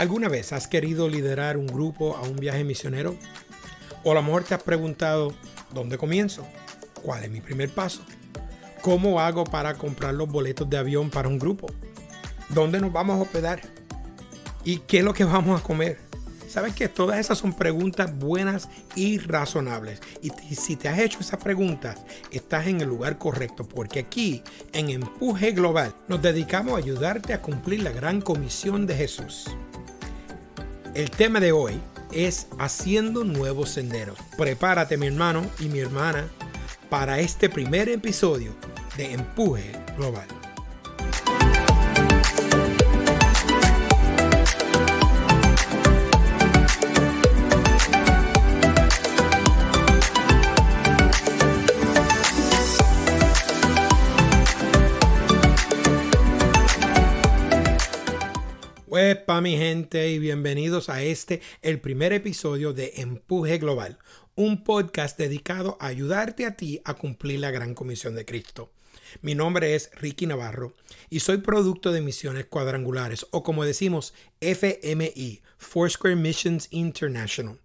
¿Alguna vez has querido liderar un grupo a un viaje misionero? O a lo mejor te has preguntado, ¿dónde comienzo? ¿Cuál es mi primer paso? ¿Cómo hago para comprar los boletos de avión para un grupo? ¿Dónde nos vamos a hospedar? ¿Y qué es lo que vamos a comer? Sabes que todas esas son preguntas buenas y razonables. Y si te has hecho esas preguntas, estás en el lugar correcto, porque aquí, en Empuje Global, nos dedicamos a ayudarte a cumplir la gran comisión de Jesús. El tema de hoy es haciendo nuevos senderos. Prepárate mi hermano y mi hermana para este primer episodio de Empuje Global. Huepa mi gente y bienvenidos a este, el primer episodio de Empuje Global, un podcast dedicado a ayudarte a ti a cumplir la gran comisión de Cristo. Mi nombre es Ricky Navarro y soy producto de Misiones Cuadrangulares o como decimos FMI, Foursquare Missions International.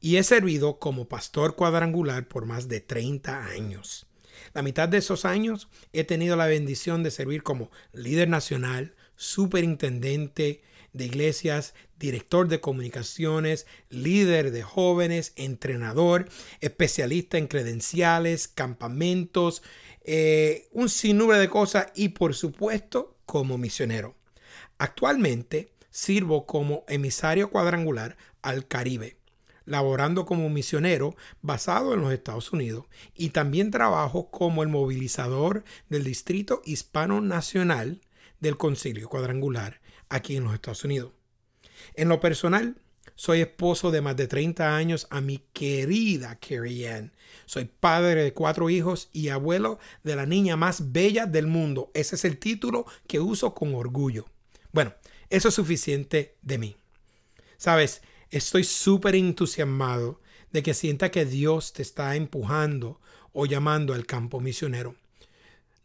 Y he servido como pastor cuadrangular por más de 30 años. La mitad de esos años he tenido la bendición de servir como líder nacional, superintendente de iglesias, director de comunicaciones, líder de jóvenes, entrenador, especialista en credenciales, campamentos, eh, un sinnúmero de cosas y por supuesto como misionero. Actualmente sirvo como emisario cuadrangular al Caribe, laborando como misionero basado en los Estados Unidos y también trabajo como el movilizador del Distrito Hispano Nacional del Concilio Cuadrangular aquí en los Estados Unidos. En lo personal, soy esposo de más de 30 años a mi querida Carrie Ann. Soy padre de cuatro hijos y abuelo de la niña más bella del mundo. Ese es el título que uso con orgullo. Bueno, eso es suficiente de mí. Sabes, estoy súper entusiasmado de que sienta que Dios te está empujando o llamando al campo misionero.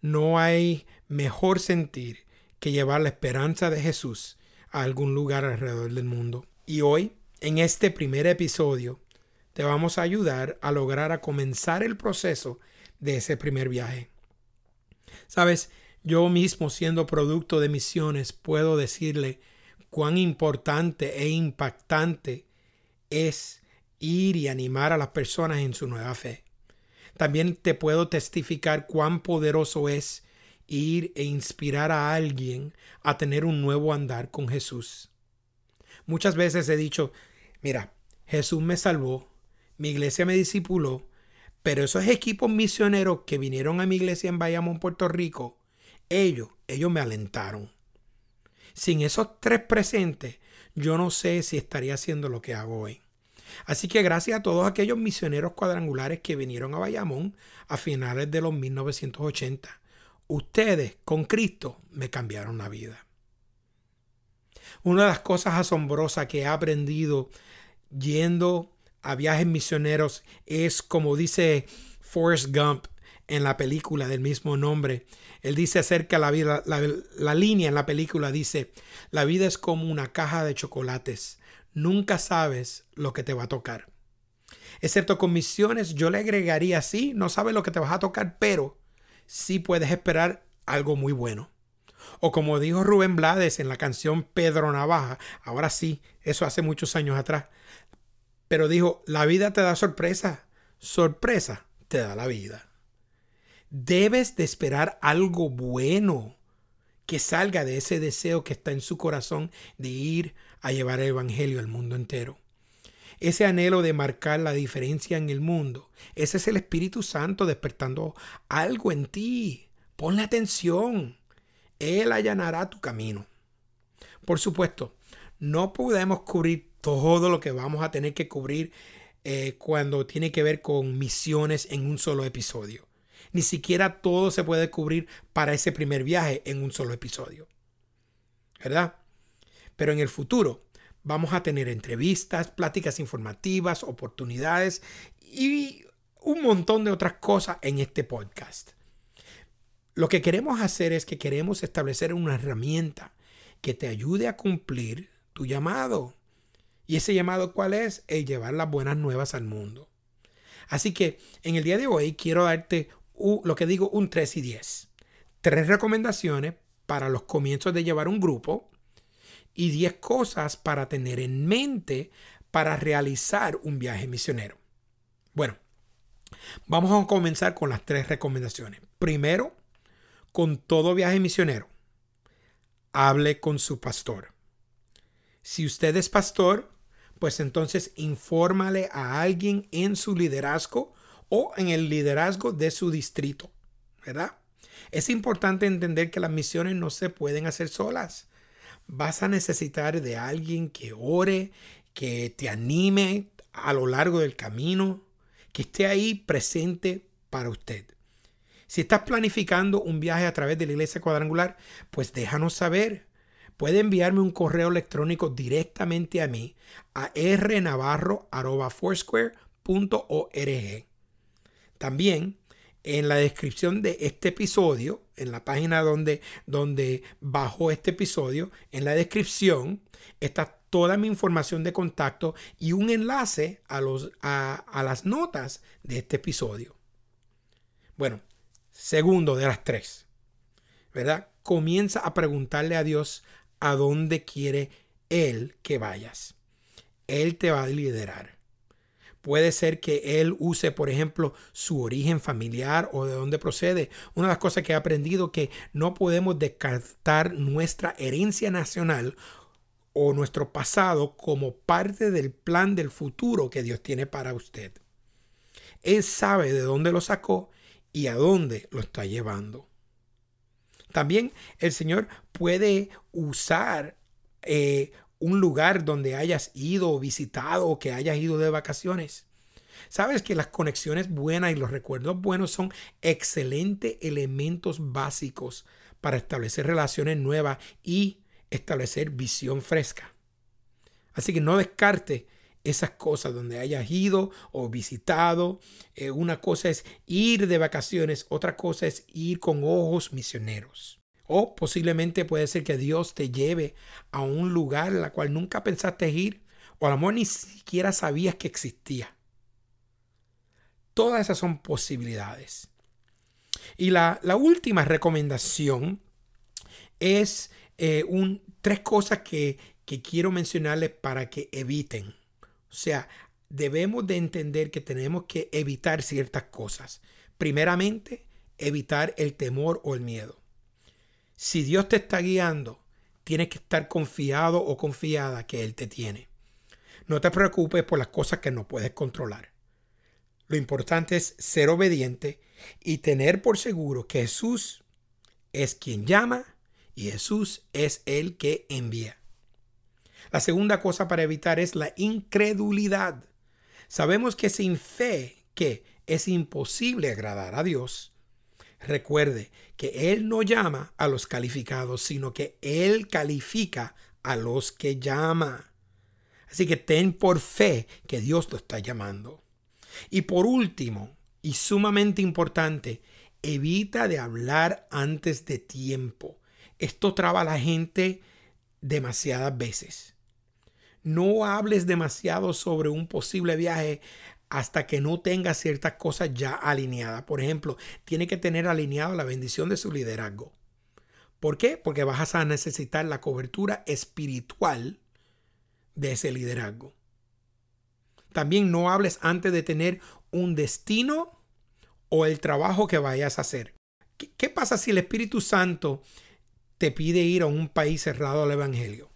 No hay mejor sentir que llevar la esperanza de Jesús a algún lugar alrededor del mundo. Y hoy, en este primer episodio, te vamos a ayudar a lograr a comenzar el proceso de ese primer viaje. Sabes, yo mismo siendo producto de misiones puedo decirle cuán importante e impactante es ir y animar a las personas en su nueva fe. También te puedo testificar cuán poderoso es ir e inspirar a alguien a tener un nuevo andar con Jesús. Muchas veces he dicho, mira, Jesús me salvó, mi iglesia me discipuló, pero esos equipos misioneros que vinieron a mi iglesia en Bayamón, Puerto Rico, ellos, ellos me alentaron. Sin esos tres presentes, yo no sé si estaría haciendo lo que hago hoy. Así que gracias a todos aquellos misioneros cuadrangulares que vinieron a Bayamón a finales de los 1980 ustedes con Cristo me cambiaron la vida. Una de las cosas asombrosas que he aprendido yendo a viajes misioneros es como dice Forrest Gump en la película del mismo nombre. Él dice acerca de la vida, la, línea en la película dice, la vida es como una caja de chocolates. Nunca sabes lo que te va a tocar. Excepto con misiones, yo le agregaría así, no sabes lo que te vas a tocar, pero sí puedes esperar algo muy bueno. O como dijo Rubén Blades en la canción Pedro Navaja, ahora sí, eso hace muchos años atrás, pero dijo, la vida te da sorpresa, sorpresa te da la vida. Debes de esperar algo bueno que salga de ese deseo que está en su corazón de ir a llevar el Evangelio al mundo entero ese anhelo de marcar la diferencia en el mundo. Ese es el Espíritu Santo despertando algo en ti. Ponle atención. Él allanará tu camino. Por supuesto, no podemos cubrir todo lo que vamos a tener que cubrir eh, cuando tiene que ver con misiones en un solo episodio. Ni siquiera todo se puede cubrir para ese primer viaje en un solo episodio. ¿Verdad? Pero en el futuro Vamos a tener entrevistas, pláticas informativas, oportunidades y un montón de otras cosas en este podcast. Lo que queremos hacer es que queremos establecer una herramienta que te ayude a cumplir tu llamado. ¿Y ese llamado cuál es? El llevar las buenas nuevas al mundo. Así que en el día de hoy quiero darte lo que digo un 3 y 10. Tres recomendaciones para los comienzos de llevar un grupo y 10 cosas para tener en mente para realizar un viaje misionero. Bueno, vamos a comenzar con las tres recomendaciones. Primero, con todo viaje misionero, hable con su pastor. Si usted es pastor, pues entonces infórmale a alguien en su liderazgo o en el liderazgo de su distrito, ¿verdad? Es importante entender que las misiones no se pueden hacer solas. Vas a necesitar de alguien que ore, que te anime a lo largo del camino, que esté ahí presente para usted. Si estás planificando un viaje a través de la iglesia cuadrangular, pues déjanos saber. Puede enviarme un correo electrónico directamente a mí a rnavarro.foursquare.org. También en la descripción de este episodio, en la página donde, donde bajó este episodio, en la descripción está toda mi información de contacto y un enlace a, los, a, a las notas de este episodio. Bueno, segundo de las tres, ¿verdad? Comienza a preguntarle a Dios a dónde quiere Él que vayas. Él te va a liderar. Puede ser que él use, por ejemplo, su origen familiar o de dónde procede. Una de las cosas que he aprendido que no podemos descartar nuestra herencia nacional o nuestro pasado como parte del plan del futuro que Dios tiene para usted. Él sabe de dónde lo sacó y a dónde lo está llevando. También el Señor puede usar eh, un lugar donde hayas ido o visitado o que hayas ido de vacaciones. Sabes que las conexiones buenas y los recuerdos buenos son excelentes elementos básicos para establecer relaciones nuevas y establecer visión fresca. Así que no descarte esas cosas donde hayas ido o visitado. Eh, una cosa es ir de vacaciones, otra cosa es ir con ojos misioneros. O posiblemente puede ser que Dios te lleve a un lugar la cual nunca pensaste ir o a lo mejor ni siquiera sabías que existía. Todas esas son posibilidades. Y la, última recomendación es eh, un, tres cosas que, que quiero mencionarles para que eviten. O sea, debemos de entender que tenemos que evitar ciertas cosas. Primeramente, evitar el temor o el miedo. Si Dios te está guiando, tienes que estar confiado o confiada que Él te tiene. No te preocupes por las cosas que no puedes controlar. Lo importante es ser obediente y tener por seguro que Jesús es quien llama y Jesús es el que envía. La segunda cosa para evitar es la incredulidad. Sabemos que sin fe que es imposible agradar a Dios, Recuerde que Él no llama a los calificados, sino que Él califica a los que llama. Así que ten por fe que Dios lo está llamando. Y por último, y sumamente importante, evita de hablar antes de tiempo. Esto traba a la gente demasiadas veces. No hables demasiado sobre un posible viaje hasta que no tenga ciertas cosas ya alineadas. Por ejemplo, tiene que tener alineado la bendición de su liderazgo. ¿Por qué? Porque vas a necesitar la cobertura espiritual de ese liderazgo. También no hables antes de tener un destino o el trabajo que vayas a hacer. ¿Qué, qué pasa si el Espíritu Santo te pide ir a un país cerrado al Evangelio?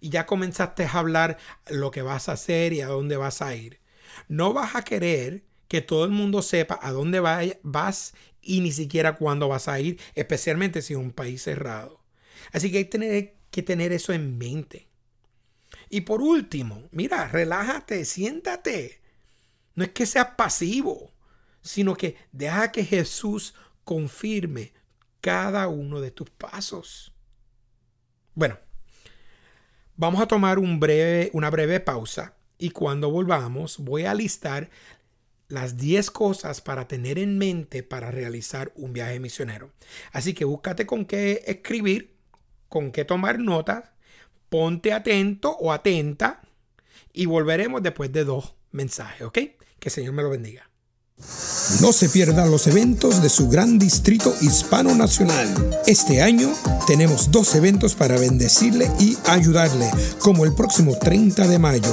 Y ya comenzaste a hablar lo que vas a hacer y a dónde vas a ir. No vas a querer que todo el mundo sepa a dónde vas y ni siquiera cuándo vas a ir, especialmente si es un país cerrado. Así que hay que tener, que tener eso en mente. Y por último, mira, relájate, siéntate. No es que seas pasivo, sino que deja que Jesús confirme cada uno de tus pasos. Bueno, vamos a tomar un breve, una breve pausa y cuando volvamos voy a listar las 10 cosas para tener en mente para realizar un viaje misionero. Así que búscate con qué escribir, con qué tomar notas, ponte atento o atenta y volveremos después de dos mensajes, ¿ok? Que el Señor me lo bendiga. No se pierdan los eventos de su gran distrito hispano nacional. Este año tenemos dos eventos para bendecirle y ayudarle, como el próximo 30 de mayo.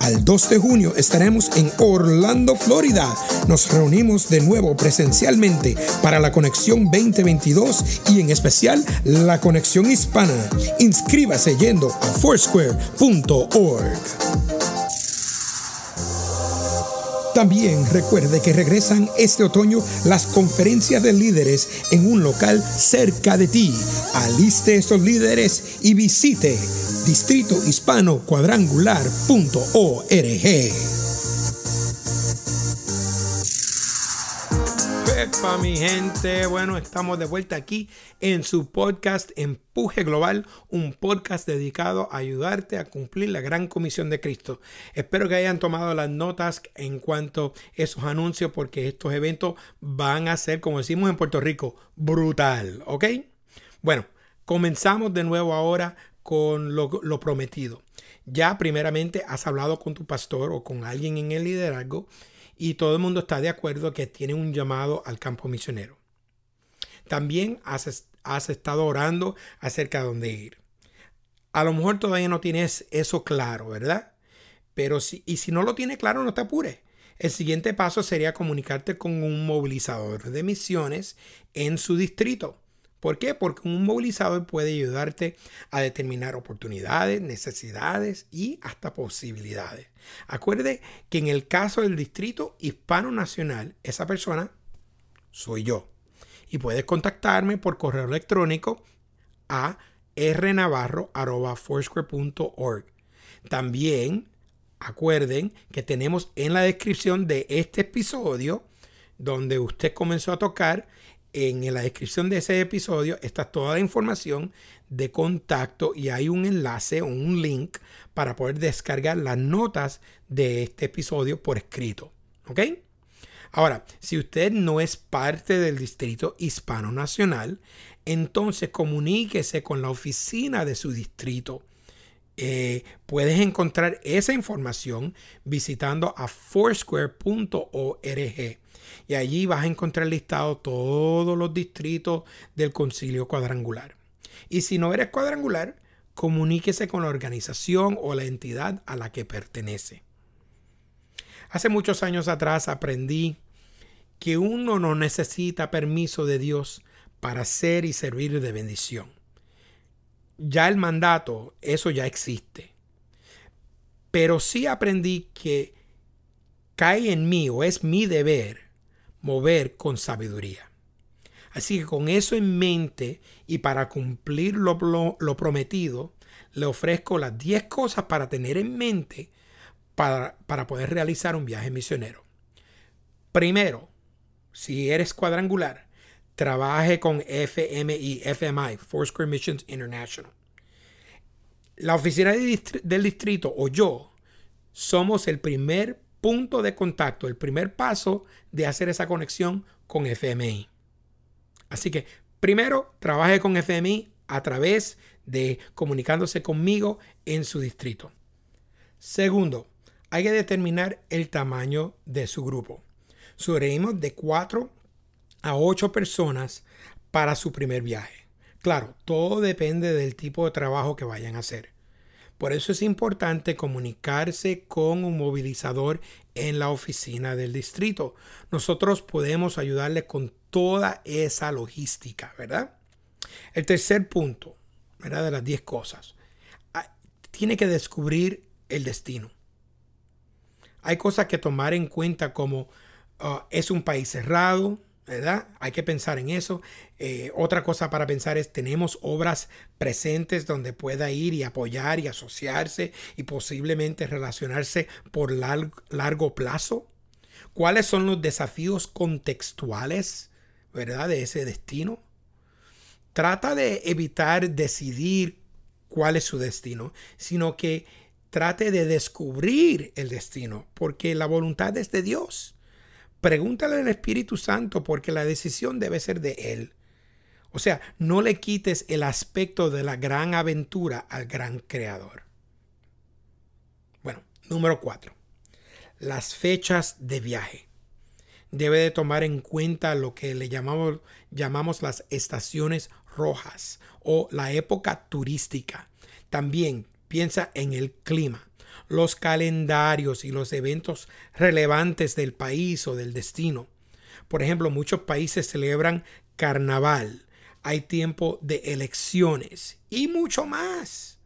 Al 2 de junio estaremos en Orlando, Florida. Nos reunimos de nuevo presencialmente para la conexión 2022 y en especial la conexión hispana. Inscríbase yendo a foursquare.org. También recuerde que regresan este otoño las conferencias de líderes en un local cerca de ti. Aliste estos líderes y visite distritohispanocuadrangular.org. Pepa, mi gente. Bueno, estamos de vuelta aquí en su podcast Empuje Global, un podcast dedicado a ayudarte a cumplir la gran comisión de Cristo. Espero que hayan tomado las notas en cuanto a esos anuncios, porque estos eventos van a ser, como decimos en Puerto Rico, brutal. ¿Ok? Bueno, comenzamos de nuevo ahora con lo, lo prometido. Ya primeramente has hablado con tu pastor o con alguien en el liderazgo y todo el mundo está de acuerdo que tiene un llamado al campo misionero. También has, estado orando acerca de dónde ir. A lo mejor todavía no tienes eso claro, ¿verdad? Pero si, y si no lo tienes claro, no te apures. El siguiente paso sería comunicarte con un movilizador de misiones en su distrito. ¿Por qué? Porque un movilizador puede ayudarte a determinar oportunidades, necesidades y hasta posibilidades. Acuerde que en el caso del distrito hispano nacional, esa persona soy yo. Y puedes contactarme por correo electrónico a rnavarro.foursquare.org. También acuerden que tenemos en la descripción de este episodio, donde usted comenzó a tocar, en la descripción de ese episodio está toda la información de contacto y hay un enlace o un link para poder descargar las notas de este episodio por escrito. ¿Ok? Ahora, si usted no es parte del Distrito Hispano Nacional, entonces comuníquese con la oficina de su distrito. Eh, puedes encontrar esa información visitando a foursquare.org y allí vas a encontrar listado todos los distritos del concilio cuadrangular. Y si no eres cuadrangular, comuníquese con la organización o la entidad a la que pertenece. Hace muchos años atrás aprendí que uno no necesita permiso de Dios para ser y servir de bendición. Ya el mandato, eso ya existe. Pero sí aprendí que cae en mí o es mi deber mover con sabiduría. Así que con eso en mente y para cumplir lo, prometido, le ofrezco las 10 cosas para tener en mente para, para poder realizar un viaje misionero. Primero, si eres cuadrangular, trabaje con FMI, FMI, Foursquare Missions International. La oficina del distrito o yo somos el primer punto de contacto, el primer paso de hacer esa conexión con FMI. Así que primero trabaje con FMI a través de comunicándose conmigo en su distrito. Segundo, hay que determinar el tamaño de su grupo. Sugerimos de 4 a 8 personas para su primer viaje. Claro, todo depende del tipo de trabajo que vayan a hacer. Por eso es importante comunicarse con un movilizador en la oficina del distrito. Nosotros podemos ayudarle con toda esa logística, ¿verdad? El tercer punto, ¿verdad? De las 10 cosas. Ah, tiene que descubrir el destino. Hay cosas que tomar en cuenta como ah, es un país cerrado, ¿verdad? Hay que pensar en eso. Eh, otra cosa para pensar es, tenemos obras presentes donde pueda ir y apoyar y asociarse y posiblemente relacionarse por largo, plazo. ¿Cuáles son los desafíos contextuales, ¿verdad? De ese destino. Trata de evitar decidir cuál es su destino, sino que trate de descubrir el destino, porque la voluntad es de Dios. Pregúntale al Espíritu Santo porque la decisión debe ser de Él. O sea, no le quites el aspecto de la gran aventura al gran creador. Bueno, número cuatro. Las fechas de viaje. Debe de tomar en cuenta lo que le llamamos, llamamos las estaciones rojas o la época turística. También piensa en el clima, los calendarios y los eventos relevantes del país o del destino. Por ejemplo, muchos países celebran carnaval, hay tiempo de elecciones y mucho más.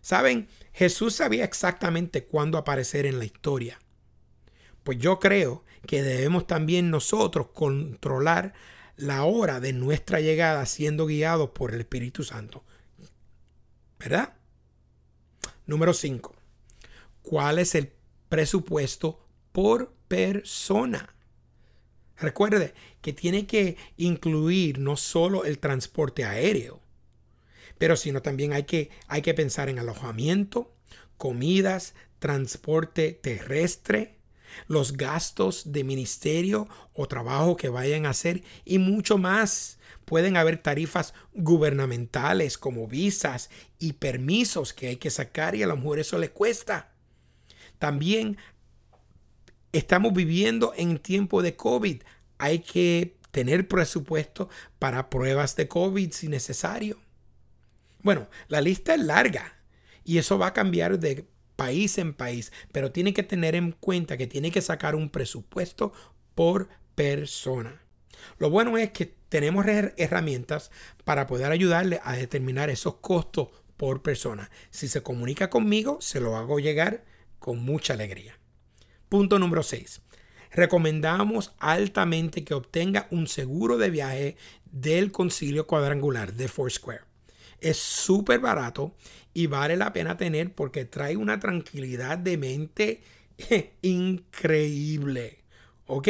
Saben, Jesús sabía exactamente cuándo aparecer en la historia. Pues yo creo que debemos también nosotros controlar la hora de nuestra llegada siendo guiados por el Espíritu Santo. ¿Verdad? Número 5. ¿Cuál es el presupuesto por persona? Recuerde que tiene que incluir no solo el transporte aéreo, pero sino también hay que, hay que pensar en alojamiento, comidas, transporte terrestre, los gastos de ministerio o trabajo que vayan a hacer y mucho más. Pueden haber tarifas gubernamentales como visas y permisos que hay que sacar y a la mujer eso le cuesta. También estamos viviendo en tiempo de COVID. Hay que tener presupuesto para pruebas de COVID si necesario. Bueno, la lista es larga y eso va a cambiar de país en país, pero tiene que tener en cuenta que tiene que sacar un presupuesto por persona. Lo bueno es que tenemos herramientas para poder ayudarle a determinar esos costos por persona. Si se comunica conmigo, se lo hago llegar con mucha alegría. Punto número 6. Recomendamos altamente que obtenga un seguro de viaje del concilio cuadrangular de Foursquare. Es súper barato y vale la pena tener porque trae una tranquilidad de mente increíble. Ok,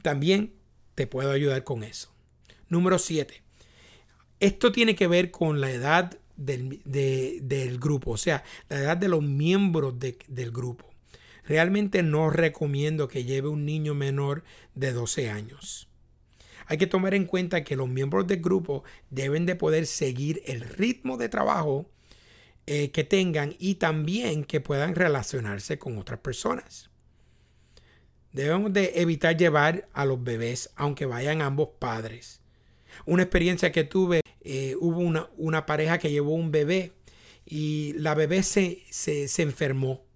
también te puedo ayudar con eso. Número 7. Esto tiene que ver con la edad del, grupo, o sea, la edad de los miembros del grupo. Realmente no recomiendo que lleve un niño menor de 12 años. Hay que tomar en cuenta que los miembros del grupo deben de poder seguir el ritmo de trabajo eh, que tengan y también que puedan relacionarse con otras personas. Debemos de evitar llevar a los bebés aunque vayan ambos padres. Una experiencia que tuve, eh, hubo una, una, pareja que llevó un bebé y la bebé se, se, se enfermó.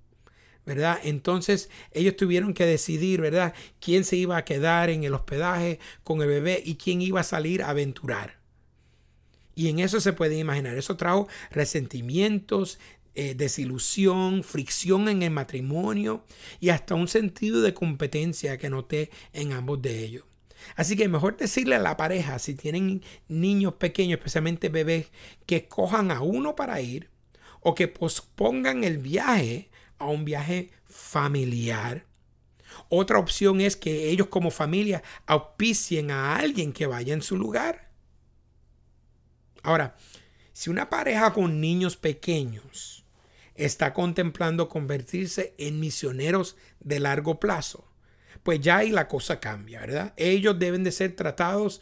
¿verdad? Entonces ellos tuvieron que decidir, ¿verdad? Quién se iba a quedar en el hospedaje con el bebé y quién iba a salir a aventurar. Y en eso se puede imaginar. Eso trajo resentimientos, eh, desilusión, fricción en el matrimonio y hasta un sentido de competencia que noté en ambos de ellos. Así que mejor decirle a la pareja, si tienen niños pequeños, especialmente bebés, que cojan a uno para ir o que pospongan el viaje a un viaje familiar. Otra opción es que ellos como familia auspicien a alguien que vaya en su lugar. Ahora, si una pareja con niños pequeños está contemplando convertirse en misioneros de largo plazo, pues ya ahí la cosa cambia, ¿verdad? Ellos deben de ser tratados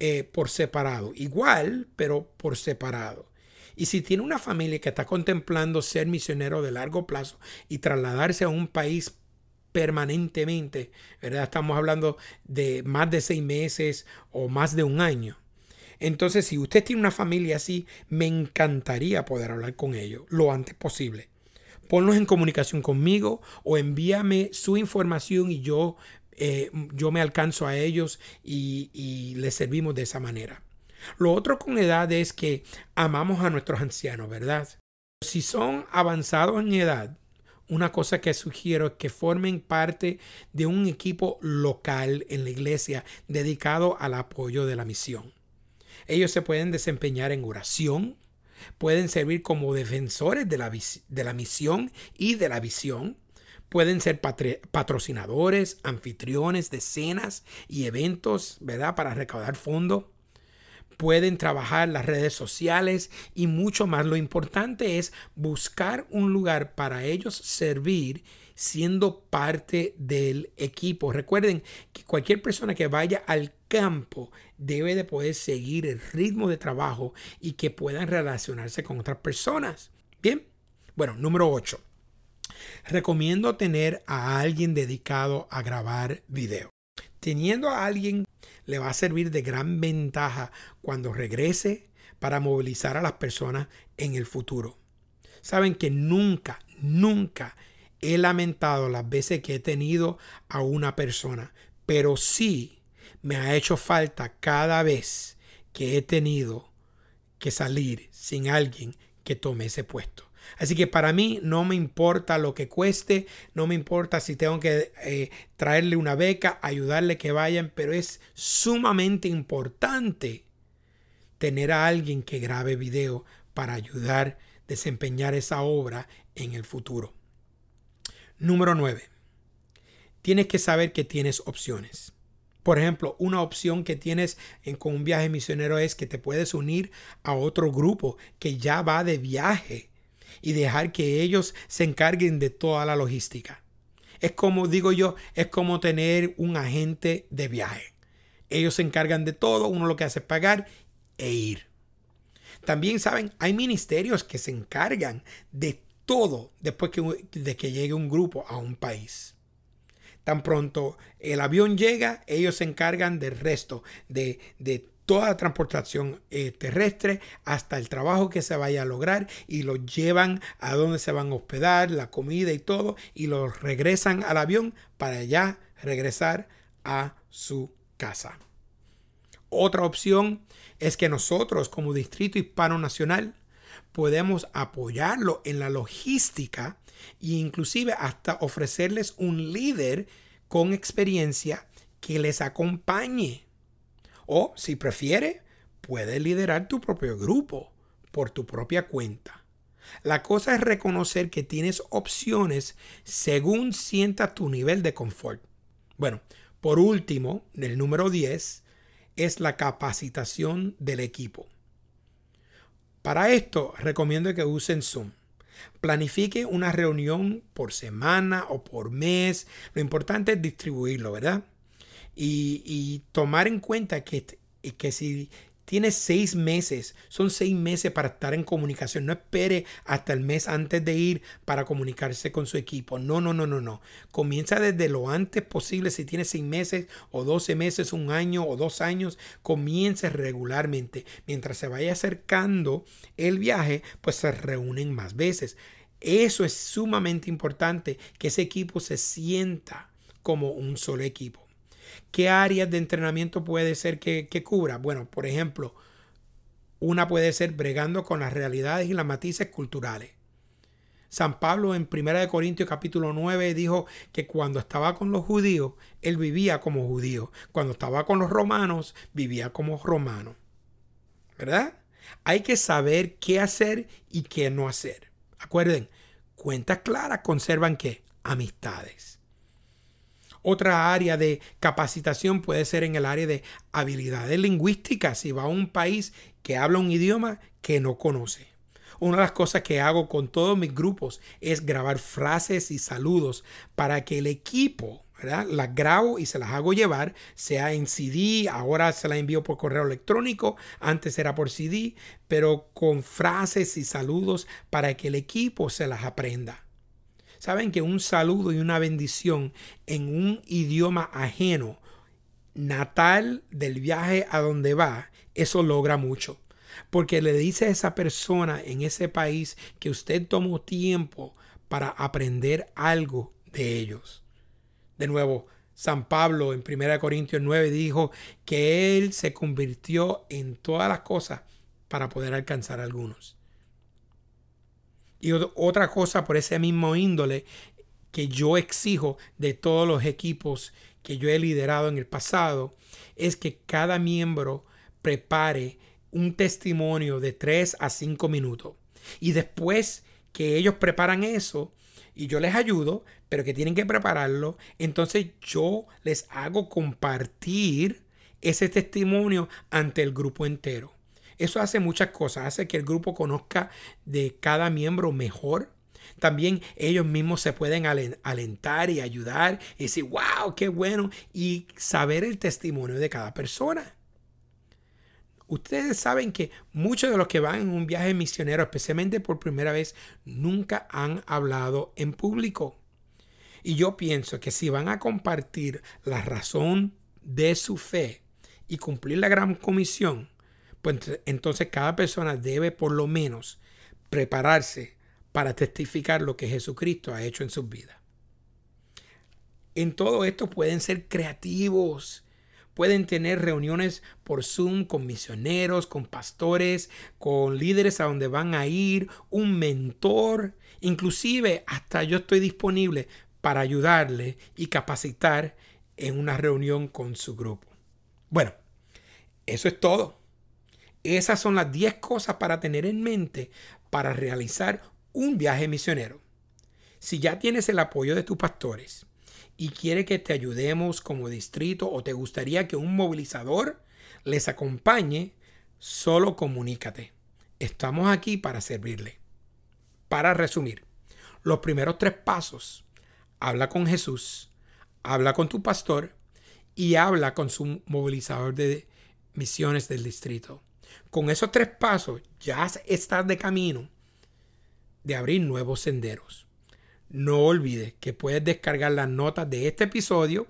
eh, por separado, igual, pero por separado. Y si tiene una familia que está contemplando ser misionero de largo plazo y trasladarse a un país permanentemente, ¿verdad? Estamos hablando de más de seis meses o más de un año. Entonces, si usted tiene una familia así, me encantaría poder hablar con ellos lo antes posible. Ponlos en comunicación conmigo o envíame su información y yo, eh, yo me alcanzo a ellos y, y les servimos de esa manera. Lo otro con edad es que amamos a nuestros ancianos, ¿verdad? Si son avanzados en edad, una cosa que sugiero es que formen parte de un equipo local en la iglesia dedicado al apoyo de la misión. Ellos se pueden desempeñar en oración, pueden servir como defensores de la, de la misión y de la visión, pueden ser patrocinadores, anfitriones de cenas y eventos, ¿verdad? Para recaudar fondos. Pueden trabajar las redes sociales y mucho más. Lo importante es buscar un lugar para ellos servir siendo parte del equipo. Recuerden que cualquier persona que vaya al campo debe de poder seguir el ritmo de trabajo y que puedan relacionarse con otras personas. Bien, bueno, número 8. Recomiendo tener a alguien dedicado a grabar video. Teniendo a alguien le va a servir de gran ventaja cuando regrese para movilizar a las personas en el futuro. Saben que nunca, nunca he lamentado las veces que he tenido a una persona, pero sí me ha hecho falta cada vez que he tenido que salir sin alguien que tome ese puesto. Así que para mí no me importa lo que cueste, no me importa si tengo que eh, traerle una beca, ayudarle que vayan, pero es sumamente importante tener a alguien que grabe video para ayudar a desempeñar esa obra en el futuro. Número 9. Tienes que saber que tienes opciones. Por ejemplo, una opción que tienes en, con un viaje misionero es que te puedes unir a otro grupo que ya va de viaje y dejar que ellos se encarguen de toda la logística. Es como digo yo, es como tener un agente de viaje. Ellos se encargan de todo, uno lo que hace es pagar e ir. También saben, hay ministerios que se encargan de todo después que, de que llegue un grupo a un país. Tan pronto el avión llega, ellos se encargan del resto, de, de toda la transportación eh, terrestre hasta el trabajo que se vaya a lograr y lo llevan a donde se van a hospedar, la comida y todo, y lo regresan al avión para ya regresar a su casa. Otra opción es que nosotros como Distrito Hispano Nacional podemos apoyarlo en la logística e inclusive hasta ofrecerles un líder con experiencia que les acompañe. O si prefiere, puede liderar tu propio grupo por tu propia cuenta. La cosa es reconocer que tienes opciones según sienta tu nivel de confort. Bueno, por último, el número 10 es la capacitación del equipo. Para esto, recomiendo que usen Zoom. Planifique una reunión por semana o por mes. Lo importante es distribuirlo, ¿verdad? Y, tomar en cuenta que, que si Tienes seis meses, son seis meses para estar en comunicación. No espere hasta el mes antes de ir para comunicarse con su equipo. No, no, no, no, no. Comienza desde lo antes posible. Si tienes seis meses o doce meses, un año o dos años, comience regularmente. Mientras se vaya acercando el viaje, pues se reúnen más veces. Eso es sumamente importante, que ese equipo se sienta como un solo equipo. ¿Qué áreas de entrenamiento puede ser que, cubra? Bueno, por ejemplo, una puede ser bregando con las realidades y las matices culturales. San Pablo en 1 Corintios capítulo 9 dijo que cuando estaba con los judíos, él vivía como judío. Cuando estaba con los romanos, vivía como romano. ¿Verdad? Hay que saber qué hacer y qué no hacer. Acuerden, cuentas claras conservan qué? Amistades. Otra área de capacitación puede ser en el área de habilidades lingüísticas, si va a un país que habla un idioma que no conoce. Una de las cosas que hago con todos mis grupos es grabar frases y saludos para que el equipo ¿verdad? Las grabo y se las hago llevar, sea en CD, ahora se las envío por correo electrónico, antes era por CD, pero con frases y saludos para que el equipo se las aprenda. Saben que un saludo y una bendición en un idioma ajeno, natal del viaje a donde va, eso logra mucho. Porque le dice a esa persona en ese país que usted tomó tiempo para aprender algo de ellos. De nuevo, San Pablo en 1 Corintios 9 dijo que él se convirtió en todas las cosas para poder alcanzar a algunos. Y otra cosa por ese mismo índole que yo exijo de todos los equipos que yo he liderado en el pasado es que cada miembro prepare un testimonio de 3 a 5 minutos. Y después que ellos preparan eso y yo les ayudo, pero que tienen que prepararlo, entonces yo les hago compartir ese testimonio ante el grupo entero. Eso hace muchas cosas, hace que el grupo conozca de cada miembro mejor. También ellos mismos se pueden alentar y ayudar y decir, wow, qué bueno, y saber el testimonio de cada persona. Ustedes saben que muchos de los que van en un viaje misionero, especialmente por primera vez, nunca han hablado en público. Y yo pienso que si van a compartir la razón de su fe y cumplir la gran comisión, pues entonces cada persona debe por lo menos prepararse para testificar lo que Jesucristo ha hecho en sus vidas. En todo esto pueden ser creativos, pueden tener reuniones por Zoom con misioneros, con pastores, con líderes a donde van a ir, un mentor, inclusive hasta yo estoy disponible para ayudarle y capacitar en una reunión con su grupo. Bueno, eso es todo. Esas son las 10 cosas para tener en mente para realizar un viaje misionero. Si ya tienes el apoyo de tus pastores y quiere que te ayudemos como distrito o te gustaría que un movilizador les acompañe, solo comunícate. Estamos aquí para servirle. Para resumir, los primeros tres pasos. Habla con Jesús, habla con tu pastor y habla con su movilizador de misiones del distrito. Con esos tres pasos ya estás de camino de abrir nuevos senderos. No olvides que puedes descargar las notas de este episodio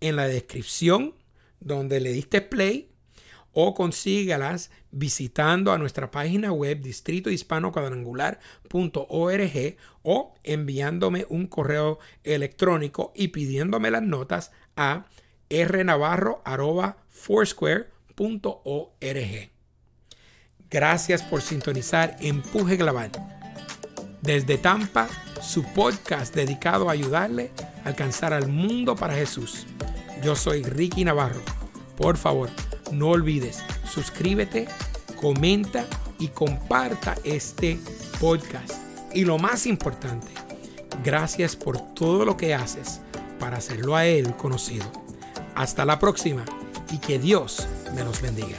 en la descripción donde le diste play o consígalas visitando a nuestra página web distritohispanocuadrangular.org o enviándome un correo electrónico y pidiéndome las notas a rnavarro.foursquare.org. Gracias por sintonizar Empuje Global. Desde Tampa, su podcast dedicado a ayudarle a alcanzar al mundo para Jesús. Yo soy Ricky Navarro. Por favor, no olvides, suscríbete, comenta y comparta este podcast. Y lo más importante, gracias por todo lo que haces para hacerlo a Él conocido. Hasta la próxima y que Dios me los bendiga.